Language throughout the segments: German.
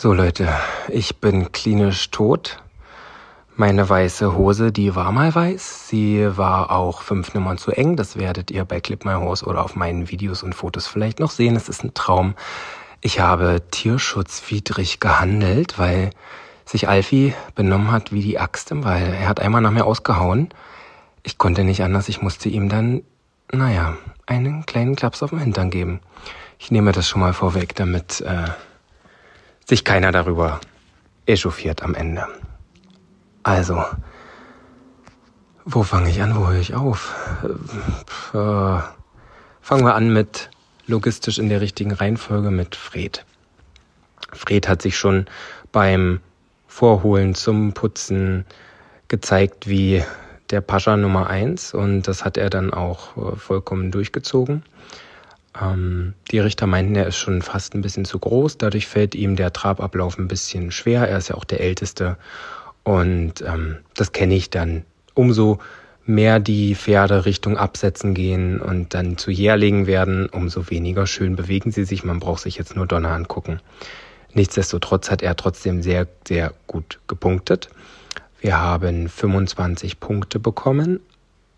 So Leute, ich bin klinisch tot. Meine weiße Hose, die war mal weiß. Sie war auch fünf Nummern zu eng. Das werdet ihr bei Clip My Horse oder auf meinen Videos und Fotos vielleicht noch sehen. Es ist ein Traum. Ich habe tierschutzwidrig gehandelt, weil sich Alfie benommen hat wie die Axt im Wald. Er hat einmal nach mir ausgehauen. Ich konnte nicht anders. Ich musste ihm dann, naja, einen kleinen Klaps auf den Hintern geben. Ich nehme das schon mal vorweg, damit äh, sich keiner darüber echauffiert am Ende. Also, wo fange ich an, wo höre ich auf? Äh, fangen wir an mit logistisch in der richtigen Reihenfolge mit Fred. Fred hat sich schon beim Vorholen zum Putzen gezeigt wie der Pascha Nummer eins und das hat er dann auch äh, vollkommen durchgezogen. Ähm, die Richter meinten, er ist schon fast ein bisschen zu groß. Dadurch fällt ihm der Trabablauf ein bisschen schwer. Er ist ja auch der Älteste. Und ähm, das kenne ich dann. Umso mehr die Pferde Richtung Absetzen gehen und dann zu Jährlingen werden, umso weniger schön bewegen sie sich. Man braucht sich jetzt nur Donner angucken. Nichtsdestotrotz hat er trotzdem sehr, sehr gut gepunktet. Wir haben 25 Punkte bekommen.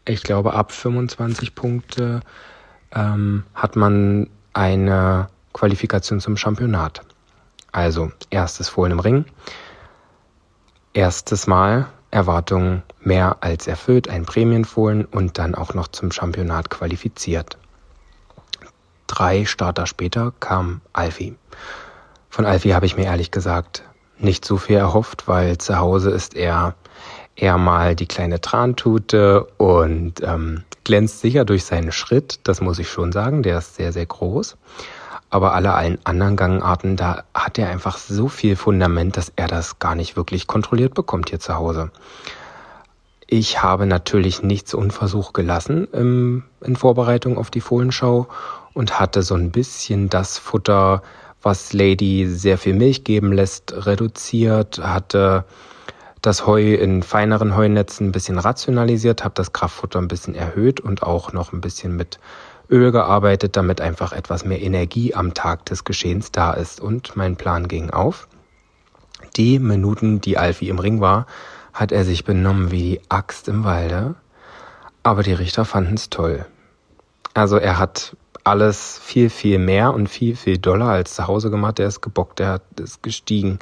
Ich glaube, ab 25 Punkte ähm, hat man eine Qualifikation zum Championat. Also erstes Fohlen im Ring, erstes Mal Erwartungen mehr als erfüllt, ein Prämienfohlen und dann auch noch zum Championat qualifiziert. Drei Starter später kam Alfie. Von Alfie habe ich mir ehrlich gesagt nicht so viel erhofft, weil zu Hause ist er eher mal die kleine Trantute und ähm, glänzt sicher durch seinen Schritt, das muss ich schon sagen, der ist sehr, sehr groß. Aber alle allen anderen Gangarten, da hat er einfach so viel Fundament, dass er das gar nicht wirklich kontrolliert bekommt hier zu Hause. Ich habe natürlich nichts unversucht gelassen im, in Vorbereitung auf die Fohlenschau und hatte so ein bisschen das Futter, was Lady sehr viel Milch geben lässt, reduziert, hatte das Heu in feineren Heunetzen ein bisschen rationalisiert, habe das Kraftfutter ein bisschen erhöht und auch noch ein bisschen mit Öl gearbeitet, damit einfach etwas mehr Energie am Tag des Geschehens da ist. Und mein Plan ging auf. Die Minuten, die Alfie im Ring war, hat er sich benommen wie die Axt im Walde. Aber die Richter fanden es toll. Also er hat alles viel, viel mehr und viel, viel doller als zu Hause gemacht. Er ist gebockt, er ist gestiegen,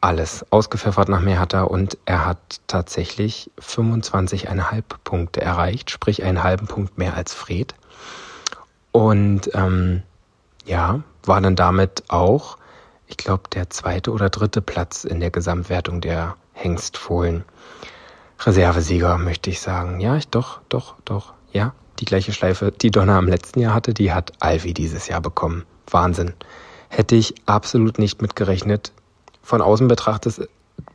alles ausgepfeffert nach mir hat er und er hat tatsächlich 25,5 Punkte erreicht, sprich einen halben Punkt mehr als Fred. Und ähm, ja, war dann damit auch, ich glaube, der zweite oder dritte Platz in der Gesamtwertung der Hengstfohlen. Reservesieger, möchte ich sagen. Ja, ich doch, doch, doch. Ja, die gleiche Schleife, die Donner im letzten Jahr hatte, die hat Alvi dieses Jahr bekommen. Wahnsinn. Hätte ich absolut nicht mitgerechnet von außen betrachtet,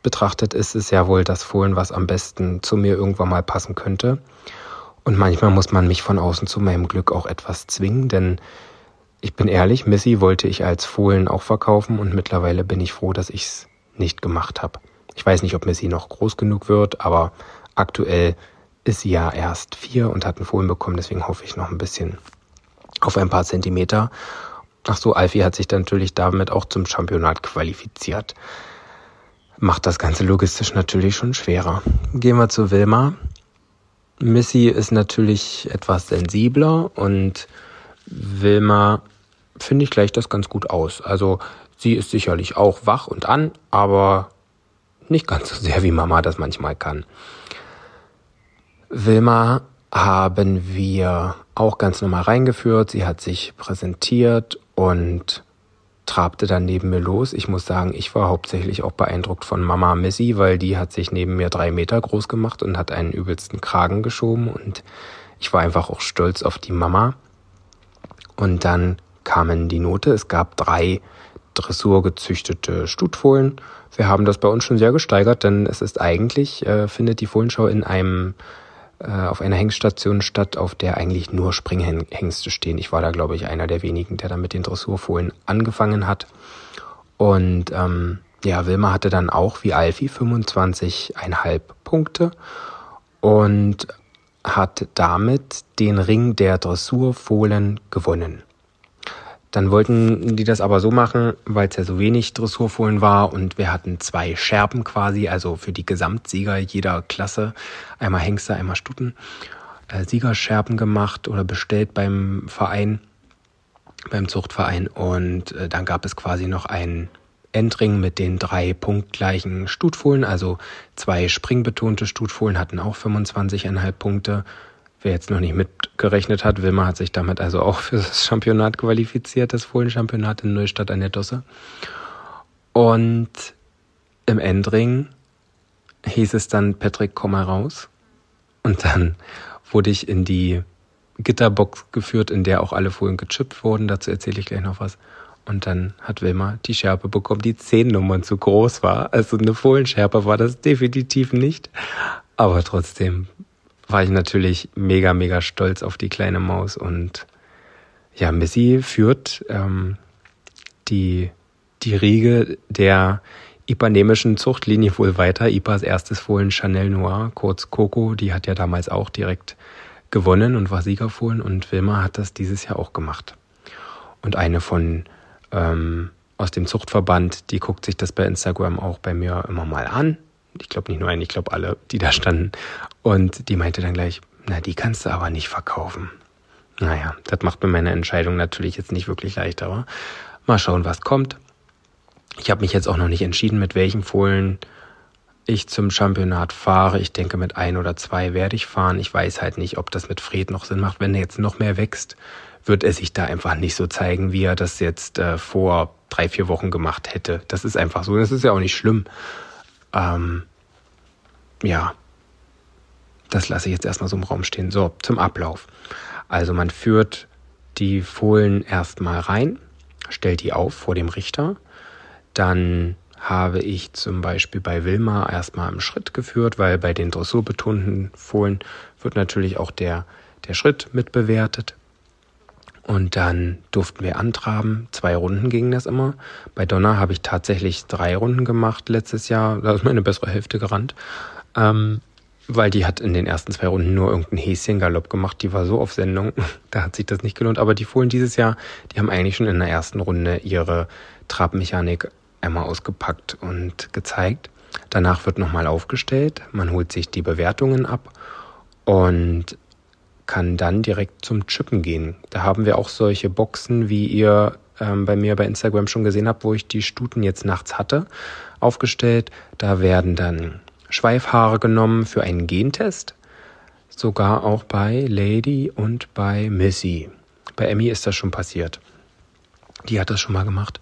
betrachtet ist es ja wohl das Fohlen, was am besten zu mir irgendwann mal passen könnte. Und manchmal muss man mich von außen zu meinem Glück auch etwas zwingen, denn ich bin ehrlich, Missy wollte ich als Fohlen auch verkaufen und mittlerweile bin ich froh, dass ich es nicht gemacht habe. Ich weiß nicht, ob Missy noch groß genug wird, aber aktuell ist sie ja erst vier und hat einen Fohlen bekommen, deswegen hoffe ich noch ein bisschen auf ein paar Zentimeter. Ach so, Alfie hat sich dann natürlich damit auch zum Championat qualifiziert. Macht das Ganze logistisch natürlich schon schwerer. Gehen wir zu Wilma. Missy ist natürlich etwas sensibler und Wilma finde ich gleicht das ganz gut aus. Also sie ist sicherlich auch wach und an, aber nicht ganz so sehr wie Mama das manchmal kann. Wilma haben wir auch ganz normal reingeführt. Sie hat sich präsentiert und trabte dann neben mir los. Ich muss sagen, ich war hauptsächlich auch beeindruckt von Mama Missy, weil die hat sich neben mir drei Meter groß gemacht und hat einen übelsten Kragen geschoben und ich war einfach auch stolz auf die Mama. Und dann kamen die Note. Es gab drei dressurgezüchtete Stutfohlen. Wir haben das bei uns schon sehr gesteigert, denn es ist eigentlich, äh, findet die Fohlenschau in einem auf einer Hengststation statt, auf der eigentlich nur Springhengste stehen. Ich war da, glaube ich, einer der wenigen, der da mit den Dressurfohlen angefangen hat. Und ähm, ja, Wilma hatte dann auch wie Alfie 25,5 Punkte und hat damit den Ring der Dressurfohlen gewonnen. Dann wollten die das aber so machen, weil es ja so wenig Dressurfohlen war und wir hatten zwei Scherben quasi, also für die Gesamtsieger jeder Klasse, einmal Hengste, einmal Stuten, äh, Siegerscherben gemacht oder bestellt beim Verein, beim Zuchtverein. Und äh, dann gab es quasi noch einen Endring mit den drei punktgleichen Stutfohlen, also zwei springbetonte Stutfohlen hatten auch 25,5 Punkte Wer jetzt noch nicht mitgerechnet hat, Wilma hat sich damit also auch für das Championat qualifiziert, das Fohlenchampionat in Neustadt an der Dosse. Und im Endring hieß es dann, Patrick, komm mal raus. Und dann wurde ich in die Gitterbox geführt, in der auch alle Fohlen gechippt wurden. Dazu erzähle ich gleich noch was. Und dann hat Wilma die Schärpe bekommen, die zehn Nummern zu groß war. Also eine Fohlenschärpe war das definitiv nicht. Aber trotzdem war ich natürlich mega, mega stolz auf die kleine Maus. Und ja, Missy führt ähm, die, die Riege der ipanemischen Zuchtlinie wohl weiter. Ipas erstes Fohlen Chanel Noir, kurz Coco, die hat ja damals auch direkt gewonnen und war Siegerfohlen. Und Wilma hat das dieses Jahr auch gemacht. Und eine von ähm, aus dem Zuchtverband, die guckt sich das bei Instagram auch bei mir immer mal an ich glaube nicht nur einen, ich glaube alle, die da standen. Und die meinte dann gleich, na, die kannst du aber nicht verkaufen. Naja, das macht mir meine Entscheidung natürlich jetzt nicht wirklich leichter, aber mal schauen, was kommt. Ich habe mich jetzt auch noch nicht entschieden, mit welchen Fohlen ich zum Championat fahre. Ich denke, mit ein oder zwei werde ich fahren. Ich weiß halt nicht, ob das mit Fred noch Sinn macht. Wenn er jetzt noch mehr wächst, wird er sich da einfach nicht so zeigen, wie er das jetzt äh, vor drei, vier Wochen gemacht hätte. Das ist einfach so. Das ist ja auch nicht schlimm. Ähm, ja, das lasse ich jetzt erstmal so im Raum stehen. So, zum Ablauf. Also man führt die Fohlen erstmal rein, stellt die auf vor dem Richter. Dann habe ich zum Beispiel bei Wilma erstmal im Schritt geführt, weil bei den dressurbetonten Fohlen wird natürlich auch der, der Schritt mitbewertet. Und dann durften wir antraben. Zwei Runden ging das immer. Bei Donner habe ich tatsächlich drei Runden gemacht letztes Jahr. Da ist meine bessere Hälfte gerannt. Ähm, weil die hat in den ersten zwei Runden nur irgendeinen Häschengalopp gemacht. Die war so auf Sendung. da hat sich das nicht gelohnt. Aber die Fohlen dieses Jahr, die haben eigentlich schon in der ersten Runde ihre Trabmechanik einmal ausgepackt und gezeigt. Danach wird nochmal aufgestellt. Man holt sich die Bewertungen ab und kann dann direkt zum Chippen gehen. Da haben wir auch solche Boxen, wie ihr ähm, bei mir bei Instagram schon gesehen habt, wo ich die Stuten jetzt nachts hatte, aufgestellt. Da werden dann Schweifhaare genommen für einen Gentest. Sogar auch bei Lady und bei Missy. Bei Emmy ist das schon passiert. Die hat das schon mal gemacht.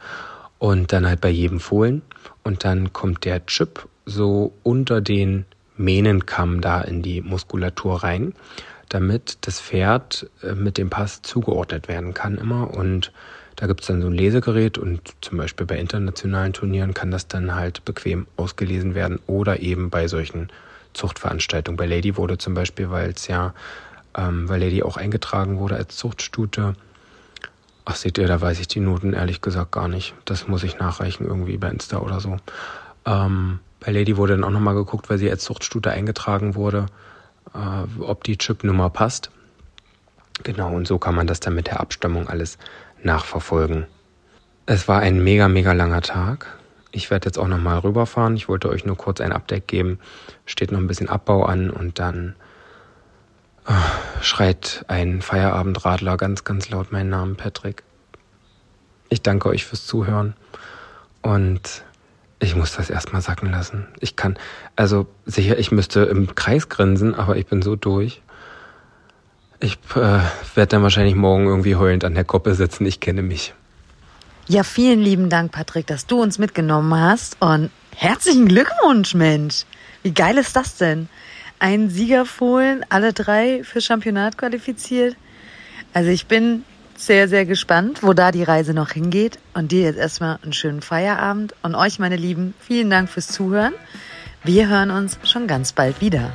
Und dann halt bei jedem Fohlen. Und dann kommt der Chip so unter den Mähnenkamm da in die Muskulatur rein damit das Pferd äh, mit dem Pass zugeordnet werden kann immer. Und da gibt es dann so ein Lesegerät und zum Beispiel bei internationalen Turnieren kann das dann halt bequem ausgelesen werden oder eben bei solchen Zuchtveranstaltungen. Bei Lady wurde zum Beispiel, weil es ja, ähm, weil Lady auch eingetragen wurde als Zuchtstute. Ach, seht ihr, da weiß ich die Noten ehrlich gesagt gar nicht. Das muss ich nachreichen irgendwie bei Insta oder so. Ähm, bei Lady wurde dann auch nochmal geguckt, weil sie als Zuchtstute eingetragen wurde äh, ob die Chipnummer passt. Genau, und so kann man das dann mit der Abstammung alles nachverfolgen. Es war ein mega, mega langer Tag. Ich werde jetzt auch nochmal rüberfahren. Ich wollte euch nur kurz ein Update geben. Steht noch ein bisschen Abbau an und dann äh, schreit ein Feierabendradler ganz, ganz laut meinen Namen, Patrick. Ich danke euch fürs Zuhören und ich muss das erstmal sacken lassen. Ich kann, also sicher, ich müsste im Kreis grinsen, aber ich bin so durch. Ich äh, werde dann wahrscheinlich morgen irgendwie heulend an der Koppe sitzen. Ich kenne mich. Ja, vielen lieben Dank, Patrick, dass du uns mitgenommen hast. Und herzlichen Glückwunsch, Mensch. Wie geil ist das denn? Ein Siegerfohlen, alle drei für Championat qualifiziert. Also ich bin sehr, sehr gespannt, wo da die Reise noch hingeht. Und dir jetzt erstmal einen schönen Feierabend. Und euch, meine Lieben, vielen Dank fürs Zuhören. Wir hören uns schon ganz bald wieder.